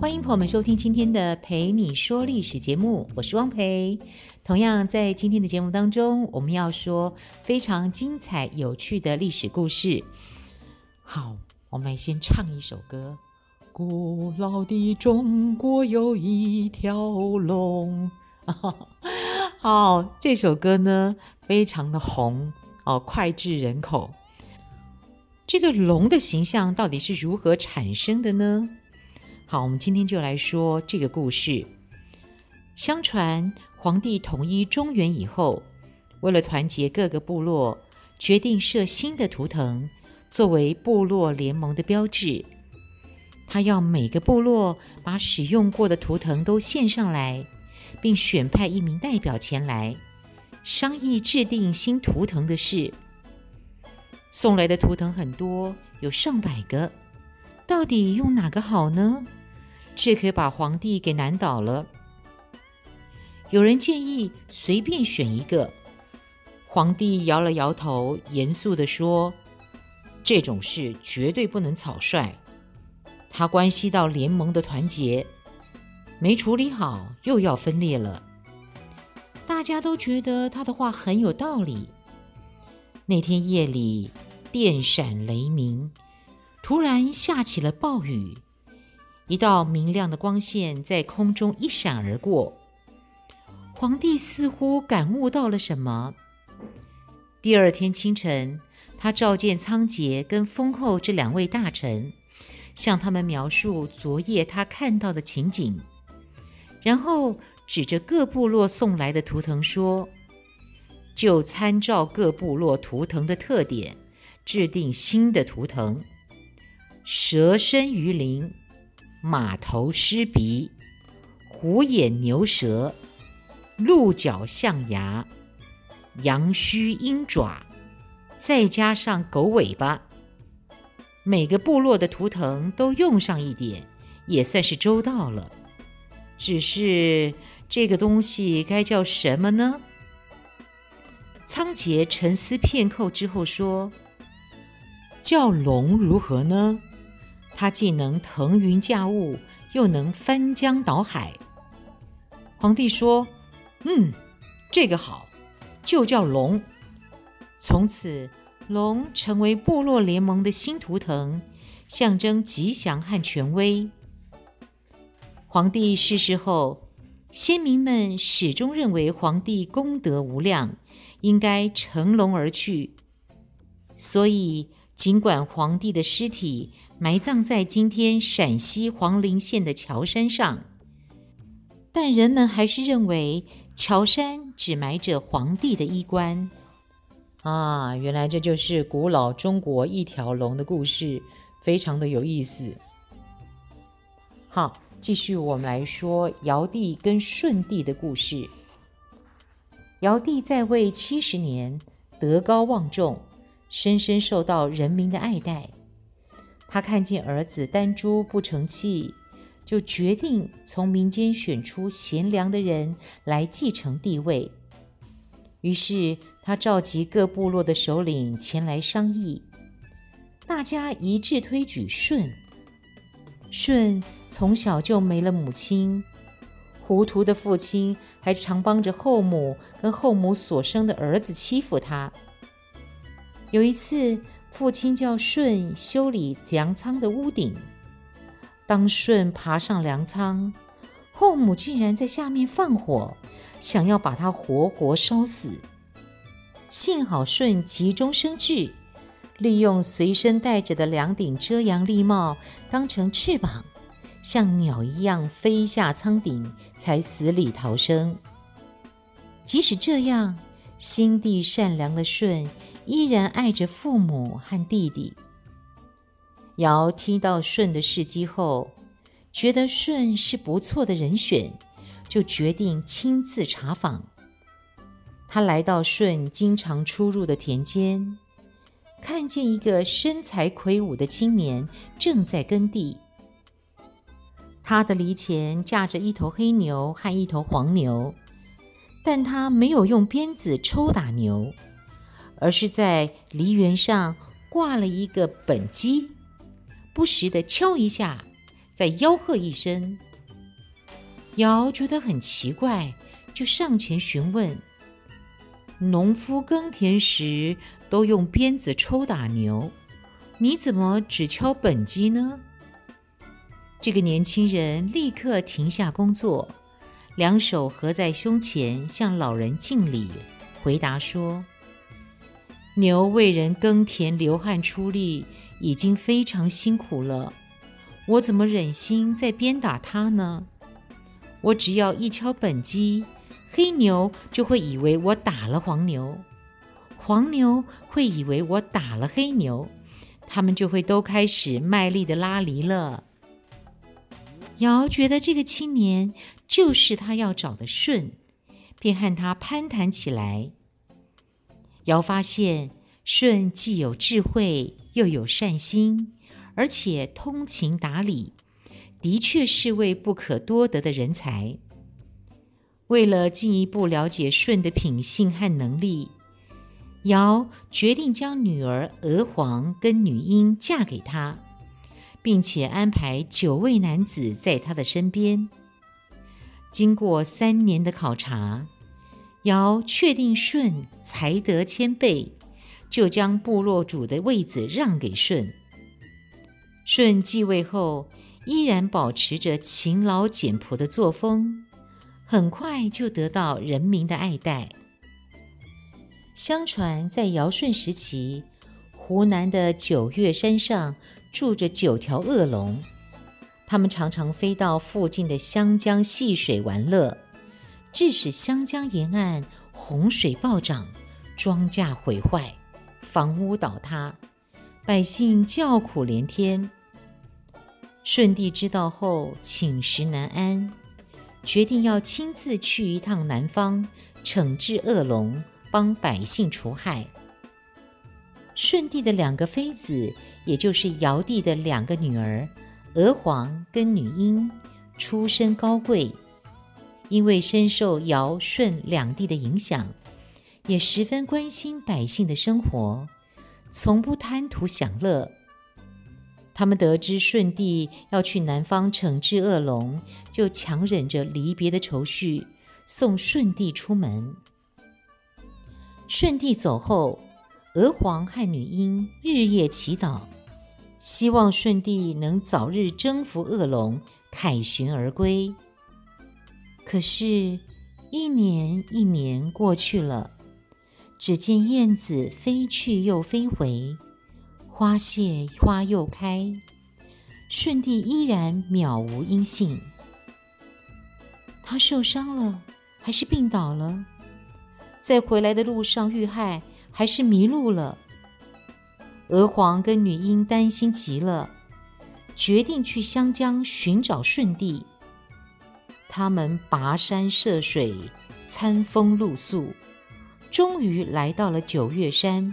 欢迎朋友们收听今天的《陪你说历史》节目，我是汪培。同样在今天的节目当中，我们要说非常精彩有趣的历史故事。好，我们先唱一首歌。古老的中国有一条龙，好，这首歌呢非常的红哦，脍炙人口。这个龙的形象到底是如何产生的呢？好，我们今天就来说这个故事。相传黄帝统一中原以后，为了团结各个部落，决定设新的图腾作为部落联盟的标志。他要每个部落把使用过的图腾都献上来，并选派一名代表前来商议制定新图腾的事。送来的图腾很多，有上百个，到底用哪个好呢？这可把皇帝给难倒了。有人建议随便选一个，皇帝摇了摇头，严肃地说：“这种事绝对不能草率。”它关系到联盟的团结，没处理好又要分裂了。大家都觉得他的话很有道理。那天夜里，电闪雷鸣，突然下起了暴雨，一道明亮的光线在空中一闪而过。皇帝似乎感悟到了什么。第二天清晨，他召见仓颉跟封后这两位大臣。向他们描述昨夜他看到的情景，然后指着各部落送来的图腾说：“就参照各部落图腾的特点，制定新的图腾。蛇身鱼鳞，马头狮鼻，虎眼牛舌，鹿角象牙，羊须鹰爪，再加上狗尾巴。”每个部落的图腾都用上一点，也算是周到了。只是这个东西该叫什么呢？仓颉沉思片刻之后说：“叫龙如何呢？他既能腾云驾雾，又能翻江倒海。”皇帝说：“嗯，这个好，就叫龙。”从此。龙成为部落联盟的新图腾，象征吉祥和权威。皇帝逝世后，先民们始终认为皇帝功德无量，应该乘龙而去。所以，尽管皇帝的尸体埋葬在今天陕西黄陵县的乔山上，但人们还是认为乔山只埋着皇帝的衣冠。啊，原来这就是古老中国一条龙的故事，非常的有意思。好，继续我们来说尧帝跟舜帝的故事。尧帝在位七十年，德高望重，深深受到人民的爱戴。他看见儿子丹朱不成器，就决定从民间选出贤良的人来继承帝位。于是，他召集各部落的首领前来商议，大家一致推举舜。舜从小就没了母亲，糊涂的父亲还常帮着后母跟后母所生的儿子欺负他。有一次，父亲叫舜修理粮仓的屋顶，当舜爬上粮仓，后母竟然在下面放火。想要把他活活烧死，幸好舜急中生智，利用随身带着的两顶遮阳笠帽当成翅膀，像鸟一样飞下仓顶，才死里逃生。即使这样，心地善良的舜依然爱着父母和弟弟。尧听到舜的事迹后，觉得舜是不错的人选。就决定亲自查访。他来到舜经常出入的田间，看见一个身材魁梧的青年正在耕地。他的犁前架着一头黑牛和一头黄牛，但他没有用鞭子抽打牛，而是在梨园上挂了一个本鸡，不时地敲一下，再吆喝一声。尧觉得很奇怪，就上前询问。农夫耕田时都用鞭子抽打牛，你怎么只敲本鸡呢？这个年轻人立刻停下工作，两手合在胸前，向老人敬礼，回答说：“牛为人耕田流汗出力，已经非常辛苦了，我怎么忍心再鞭打它呢？我只要一敲本机。”黑牛就会以为我打了黄牛，黄牛会以为我打了黑牛，他们就会都开始卖力的拉犁了。尧觉得这个青年就是他要找的舜，便和他攀谈起来。尧发现舜既有智慧，又有善心，而且通情达理，的确是位不可多得的人才。为了进一步了解舜的品性和能力，尧决定将女儿娥皇跟女英嫁给他，并且安排九位男子在他的身边。经过三年的考察，尧确定舜才德谦卑，就将部落主的位子让给舜。舜继位后，依然保持着勤劳俭朴的作风。很快就得到人民的爱戴。相传在尧舜时期，湖南的九岳山上住着九条恶龙，它们常常飞到附近的湘江戏水玩乐，致使湘江沿岸洪水暴涨，庄稼毁坏，房屋倒塌，百姓叫苦连天。舜帝知道后，寝食难安。决定要亲自去一趟南方，惩治恶龙，帮百姓除害。舜帝的两个妃子，也就是尧帝的两个女儿，娥皇跟女英，出身高贵，因为深受尧舜两帝的影响，也十分关心百姓的生活，从不贪图享乐。他们得知舜帝要去南方惩治恶龙，就强忍着离别的愁绪，送舜帝出门。舜帝走后，娥皇和女英日夜祈祷，希望舜帝能早日征服恶龙，凯旋而归。可是，一年一年过去了，只见燕子飞去又飞回。花谢花又开，舜帝依然渺无音信。他受伤了，还是病倒了？在回来的路上遇害，还是迷路了？娥皇跟女英担心极了，决定去湘江寻找舜帝。他们跋山涉水，餐风露宿，终于来到了九月山。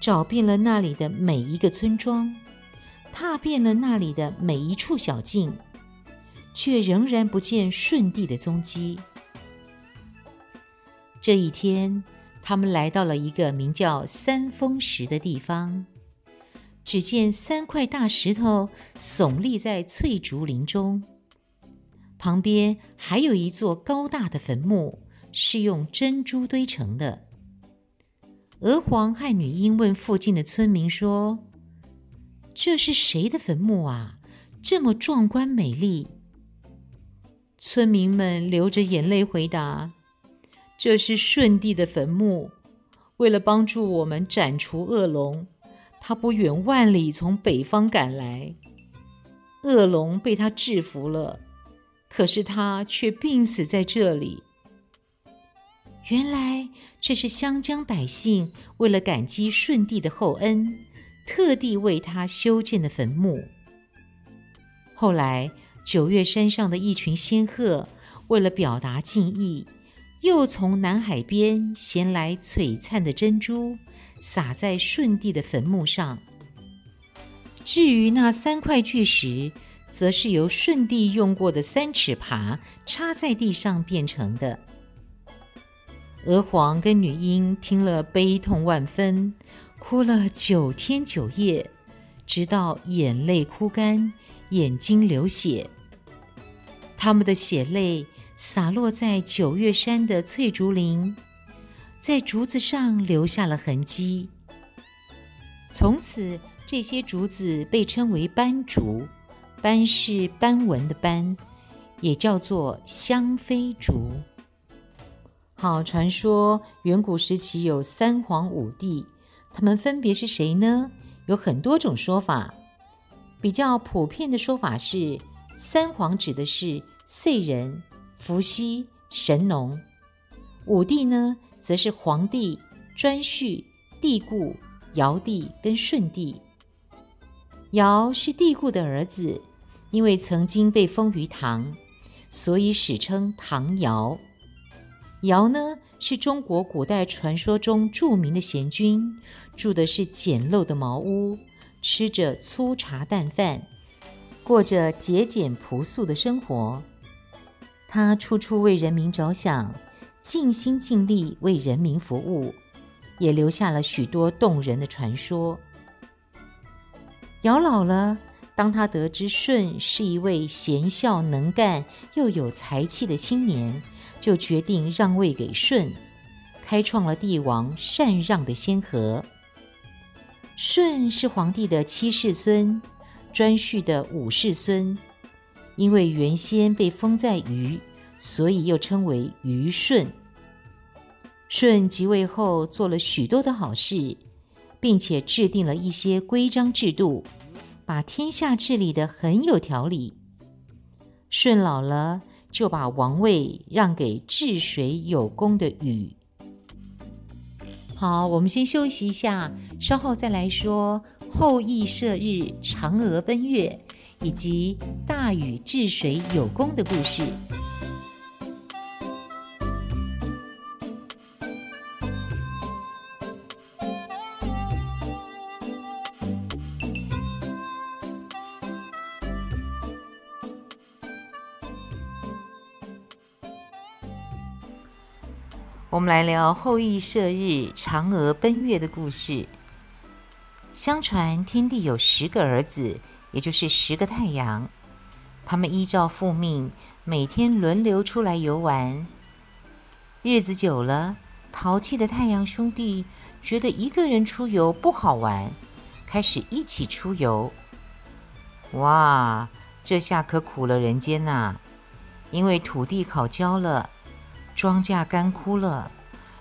找遍了那里的每一个村庄，踏遍了那里的每一处小径，却仍然不见舜帝的踪迹。这一天，他们来到了一个名叫三峰石的地方，只见三块大石头耸立在翠竹林中，旁边还有一座高大的坟墓，是用珍珠堆成的。娥皇和女英问附近的村民说：“这是谁的坟墓啊？这么壮观美丽。”村民们流着眼泪回答：“这是舜帝的坟墓。为了帮助我们斩除恶龙，他不远万里从北方赶来。恶龙被他制服了，可是他却病死在这里。”原来这是湘江百姓为了感激舜帝的厚恩，特地为他修建的坟墓。后来，九月山上的一群仙鹤为了表达敬意，又从南海边衔来璀璨的珍珠，洒在舜帝的坟墓上。至于那三块巨石，则是由舜帝用过的三尺耙插在地上变成的。娥皇跟女英听了，悲痛万分，哭了九天九夜，直到眼泪哭干，眼睛流血。他们的血泪洒落在九月山的翠竹林，在竹子上留下了痕迹。从此，这些竹子被称为斑竹，斑是斑纹的斑，也叫做香妃竹。好，传说远古时期有三皇五帝，他们分别是谁呢？有很多种说法。比较普遍的说法是，三皇指的是燧人、伏羲、神农；五帝呢，则是黄帝、颛顼、帝顾、尧帝跟舜帝。尧是帝顾的儿子，因为曾经被封于唐，所以史称唐尧。尧呢，是中国古代传说中著名的贤君，住的是简陋的茅屋，吃着粗茶淡饭，过着节俭朴素的生活。他处处为人民着想，尽心尽力为人民服务，也留下了许多动人的传说。尧老了，当他得知舜是一位贤孝能干又有才气的青年。就决定让位给舜，开创了帝王禅让的先河。舜是皇帝的七世孙，颛顼的五世孙。因为原先被封在虞，所以又称为虞舜。舜即位后做了许多的好事，并且制定了一些规章制度，把天下治理得很有条理。舜老了。就把王位让给治水有功的禹。好，我们先休息一下，稍后再来说后羿射日、嫦娥奔月以及大禹治水有功的故事。我们来聊后羿射日、嫦娥奔月的故事。相传天帝有十个儿子，也就是十个太阳。他们依照父命，每天轮流出来游玩。日子久了，淘气的太阳兄弟觉得一个人出游不好玩，开始一起出游。哇，这下可苦了人间呐！因为土地烤焦了。庄稼干枯了，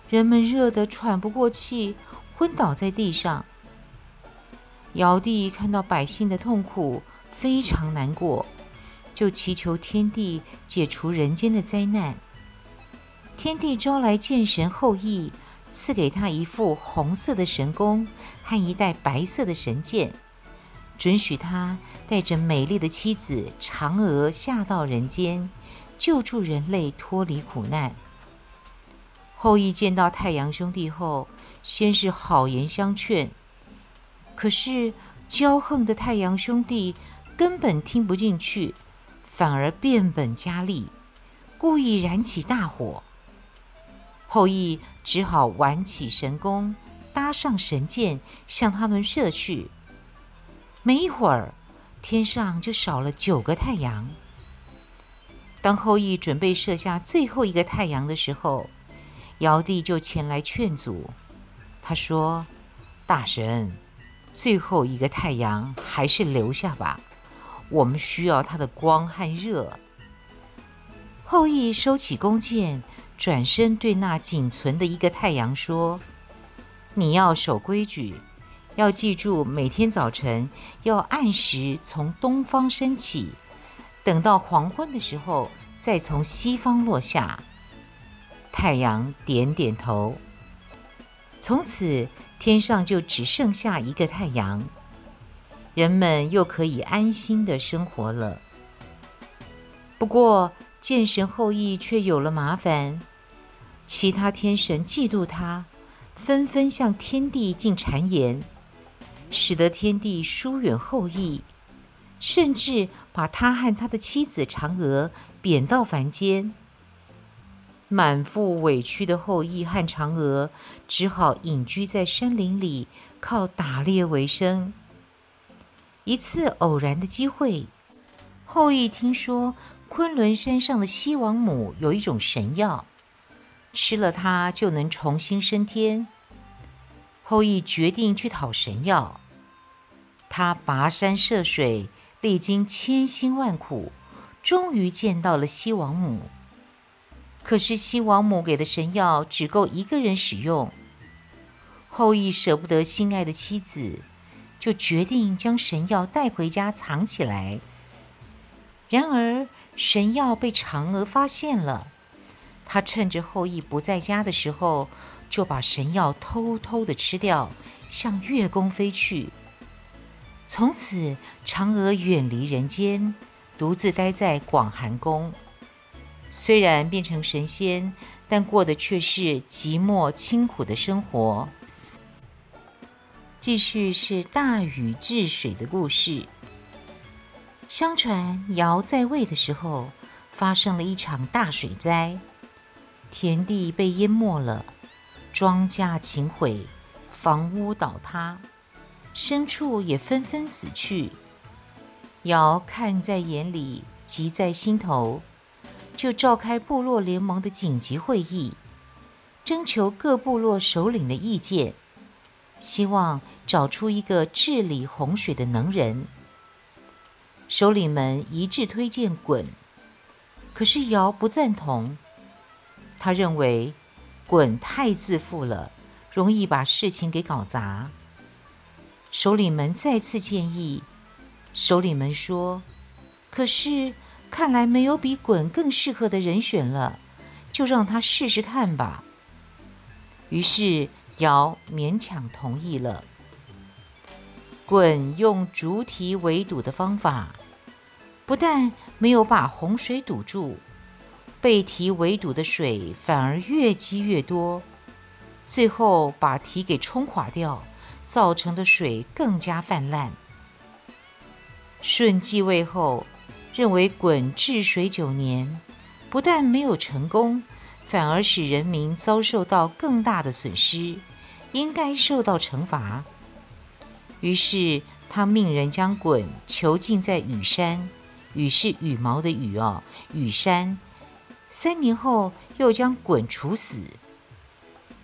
人们热得喘不过气，昏倒在地上。尧帝看到百姓的痛苦，非常难过，就祈求天帝解除人间的灾难。天帝招来剑神后羿，赐给他一副红色的神弓和一袋白色的神箭，准许他带着美丽的妻子嫦娥下到人间。救助人类脱离苦难。后羿见到太阳兄弟后，先是好言相劝，可是骄横的太阳兄弟根本听不进去，反而变本加厉，故意燃起大火。后羿只好挽起神弓，搭上神箭，向他们射去。没一会儿，天上就少了九个太阳。当后羿准备射下最后一个太阳的时候，尧帝就前来劝阻。他说：“大神，最后一个太阳还是留下吧，我们需要它的光和热。”后羿收起弓箭，转身对那仅存的一个太阳说：“你要守规矩，要记住每天早晨要按时从东方升起。”等到黄昏的时候，再从西方落下。太阳点点头，从此天上就只剩下一个太阳，人们又可以安心的生活了。不过，剑神后羿却有了麻烦。其他天神嫉妒他，纷纷向天帝进谗言，使得天帝疏远后羿，甚至把他和他的妻子嫦娥贬到凡间。满腹委屈的后羿和嫦娥只好隐居在山林里，靠打猎为生。一次偶然的机会，后羿听说昆仑山上的西王母有一种神药，吃了它就能重新升天。后羿决定去讨神药。他跋山涉水，历经千辛万苦，终于见到了西王母。可是西王母给的神药只够一个人使用，后羿舍不得心爱的妻子，就决定将神药带回家藏起来。然而神药被嫦娥发现了，她趁着后羿不在家的时候，就把神药偷偷地吃掉，向月宫飞去。从此，嫦娥远离人间，独自待在广寒宫。虽然变成神仙，但过的却是寂寞清苦的生活。继续是大禹治水的故事。相传尧在位的时候，发生了一场大水灾，田地被淹没了，庄稼倾毁，房屋倒塌，牲畜也纷纷死去。尧看在眼里，急在心头。就召开部落联盟的紧急会议，征求各部落首领的意见，希望找出一个治理洪水的能人。首领们一致推荐鲧，可是尧不赞同。他认为鲧太自负了，容易把事情给搞砸。首领们再次建议，首领们说：“可是。”看来没有比鯀更适合的人选了，就让他试试看吧。于是尧勉强同意了。鯀用竹堤围堵的方法，不但没有把洪水堵住，被堤围堵的水反而越积越多，最后把堤给冲垮掉，造成的水更加泛滥。舜继位后。认为鲧治水九年，不但没有成功，反而使人民遭受到更大的损失，应该受到惩罚。于是他命人将鲧囚禁在羽山，羽是羽毛的羽哦，羽山。三年后又将鲧处死。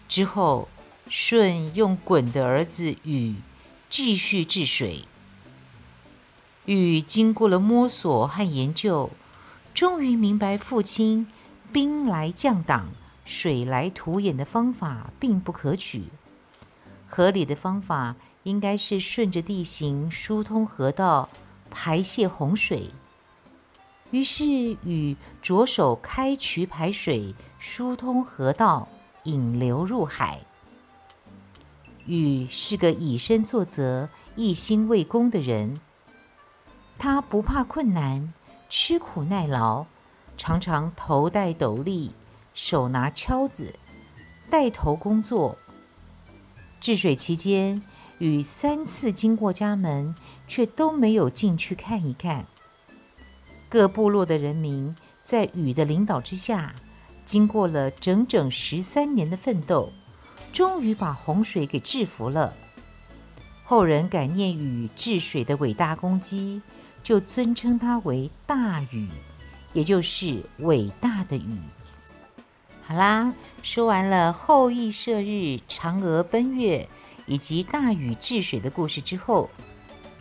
之后，舜用鲧的儿子禹继续治水。禹经过了摸索和研究，终于明白父亲“兵来将挡，水来土掩”的方法并不可取。合理的方法应该是顺着地形疏通河道，排泄洪水。于是禹着手开渠排水，疏通河道，引流入海。禹是个以身作则、一心为公的人。他不怕困难，吃苦耐劳，常常头戴斗笠，手拿敲子，带头工作。治水期间，禹三次经过家门，却都没有进去看一看。各部落的人民在禹的领导之下，经过了整整十三年的奋斗，终于把洪水给制服了。后人感念禹治水的伟大功绩。就尊称他为大禹，也就是伟大的禹。好啦，说完了后羿射日、嫦娥奔月以及大禹治水的故事之后，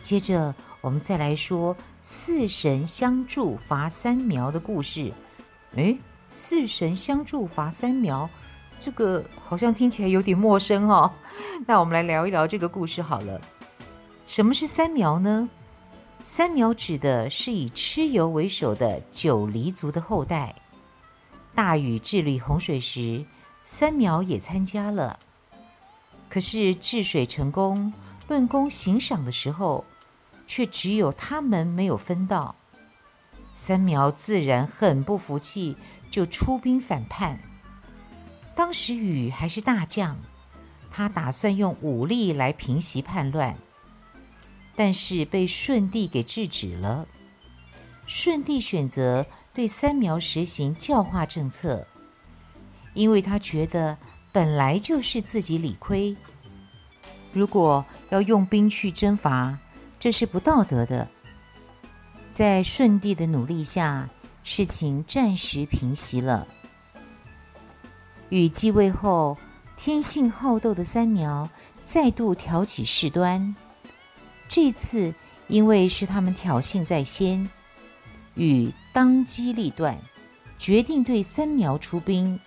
接着我们再来说四神相助伐三苗的故事。诶，四神相助伐三苗，这个好像听起来有点陌生哦。那我们来聊一聊这个故事好了。什么是三苗呢？三苗指的是以蚩尤为首的九黎族的后代。大禹治理洪水时，三苗也参加了。可是治水成功，论功行赏的时候，却只有他们没有分到。三苗自然很不服气，就出兵反叛。当时禹还是大将，他打算用武力来平息叛乱，但是被舜帝给制止了。舜帝选择对三苗实行教化政策，因为他觉得本来就是自己理亏，如果要用兵去征伐，这是不道德的。在舜帝的努力下，事情暂时平息了。禹继位后，天性好斗的三苗再度挑起事端。这次因为是他们挑衅在先，禹当机立断，决定对三苗出兵。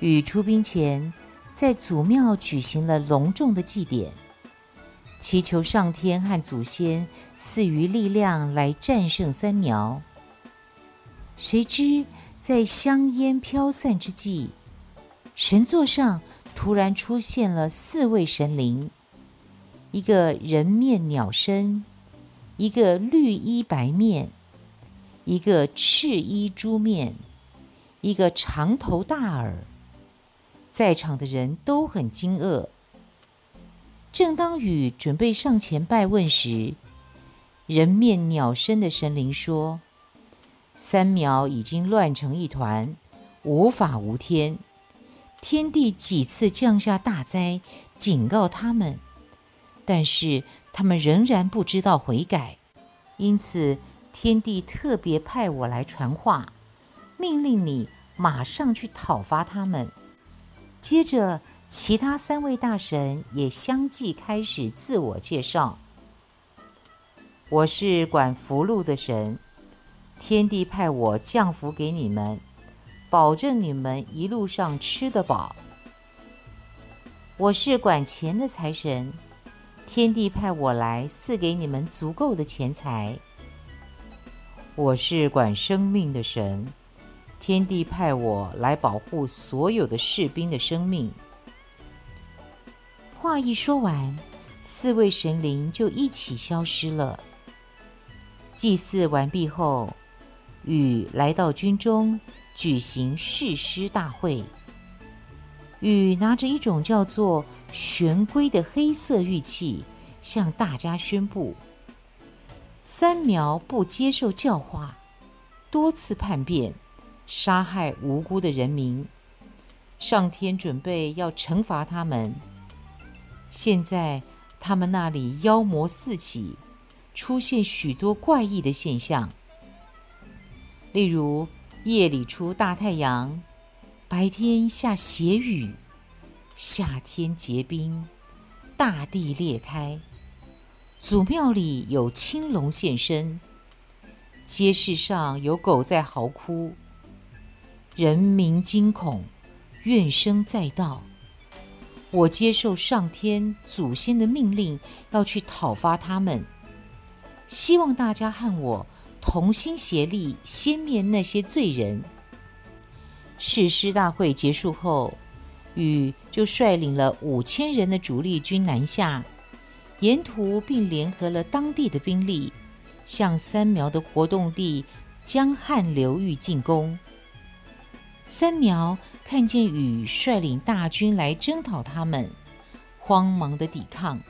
禹出兵前，在祖庙举行了隆重的祭典，祈求上天和祖先赐予力量来战胜三苗。谁知，在香烟飘散之际，神座上突然出现了四位神灵：一个人面鸟身，一个绿衣白面，一个赤衣猪面，一个长头大耳。在场的人都很惊愕。正当禹准备上前拜问时，人面鸟身的神灵说。三苗已经乱成一团，无法无天。天帝几次降下大灾，警告他们，但是他们仍然不知道悔改。因此，天帝特别派我来传话，命令你马上去讨伐他们。接着，其他三位大神也相继开始自我介绍：“我是管福禄的神。”天帝派我降福给你们，保证你们一路上吃得饱。我是管钱的财神，天帝派我来赐给你们足够的钱财。我是管生命的神，天帝派我来保护所有的士兵的生命。话一说完，四位神灵就一起消失了。祭祀完毕后。禹来到军中举行誓师大会。禹拿着一种叫做玄龟的黑色玉器，向大家宣布：三苗不接受教化，多次叛变，杀害无辜的人民。上天准备要惩罚他们。现在他们那里妖魔四起，出现许多怪异的现象。例如，夜里出大太阳，白天下血雨，夏天结冰，大地裂开，祖庙里有青龙现身，街市上有狗在嚎哭，人民惊恐，怨声载道。我接受上天祖先的命令，要去讨伐他们，希望大家和我。同心协力，先灭那些罪人。誓师大会结束后，禹就率领了五千人的主力军南下，沿途并联合了当地的兵力，向三苗的活动地江汉流域进攻。三苗看见禹率领大军来征讨他们，慌忙地抵抗。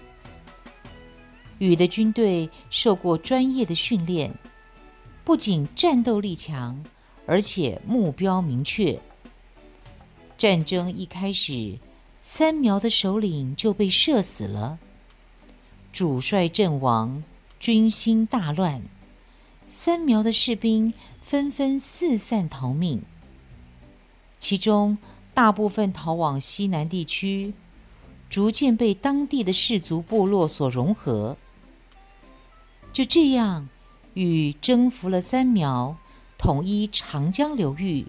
禹的军队受过专业的训练。不仅战斗力强，而且目标明确。战争一开始，三苗的首领就被射死了，主帅阵亡，军心大乱。三苗的士兵纷纷四散逃命，其中大部分逃往西南地区，逐渐被当地的氏族部落所融合。就这样。禹征服了三苗，统一长江流域，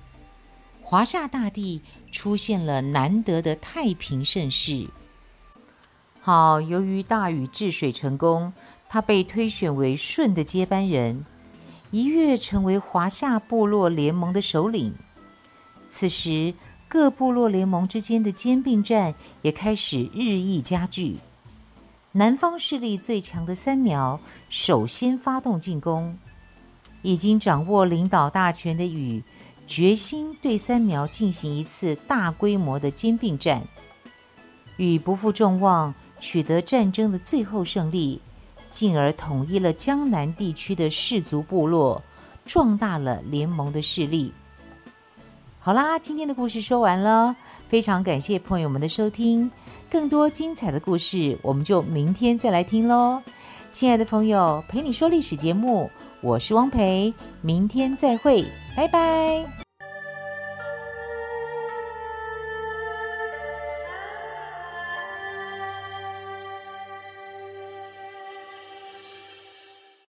华夏大地出现了难得的太平盛世。好，由于大禹治水成功，他被推选为舜的接班人，一跃成为华夏部落联盟的首领。此时，各部落联盟之间的兼并战也开始日益加剧。南方势力最强的三苗首先发动进攻，已经掌握领导大权的禹决心对三苗进行一次大规模的兼并战，禹不负众望取得战争的最后胜利，进而统一了江南地区的氏族部落，壮大了联盟的势力。好啦，今天的故事说完了，非常感谢朋友们的收听，更多精彩的故事我们就明天再来听喽。亲爱的朋友，陪你说历史节目，我是汪培，明天再会，拜拜。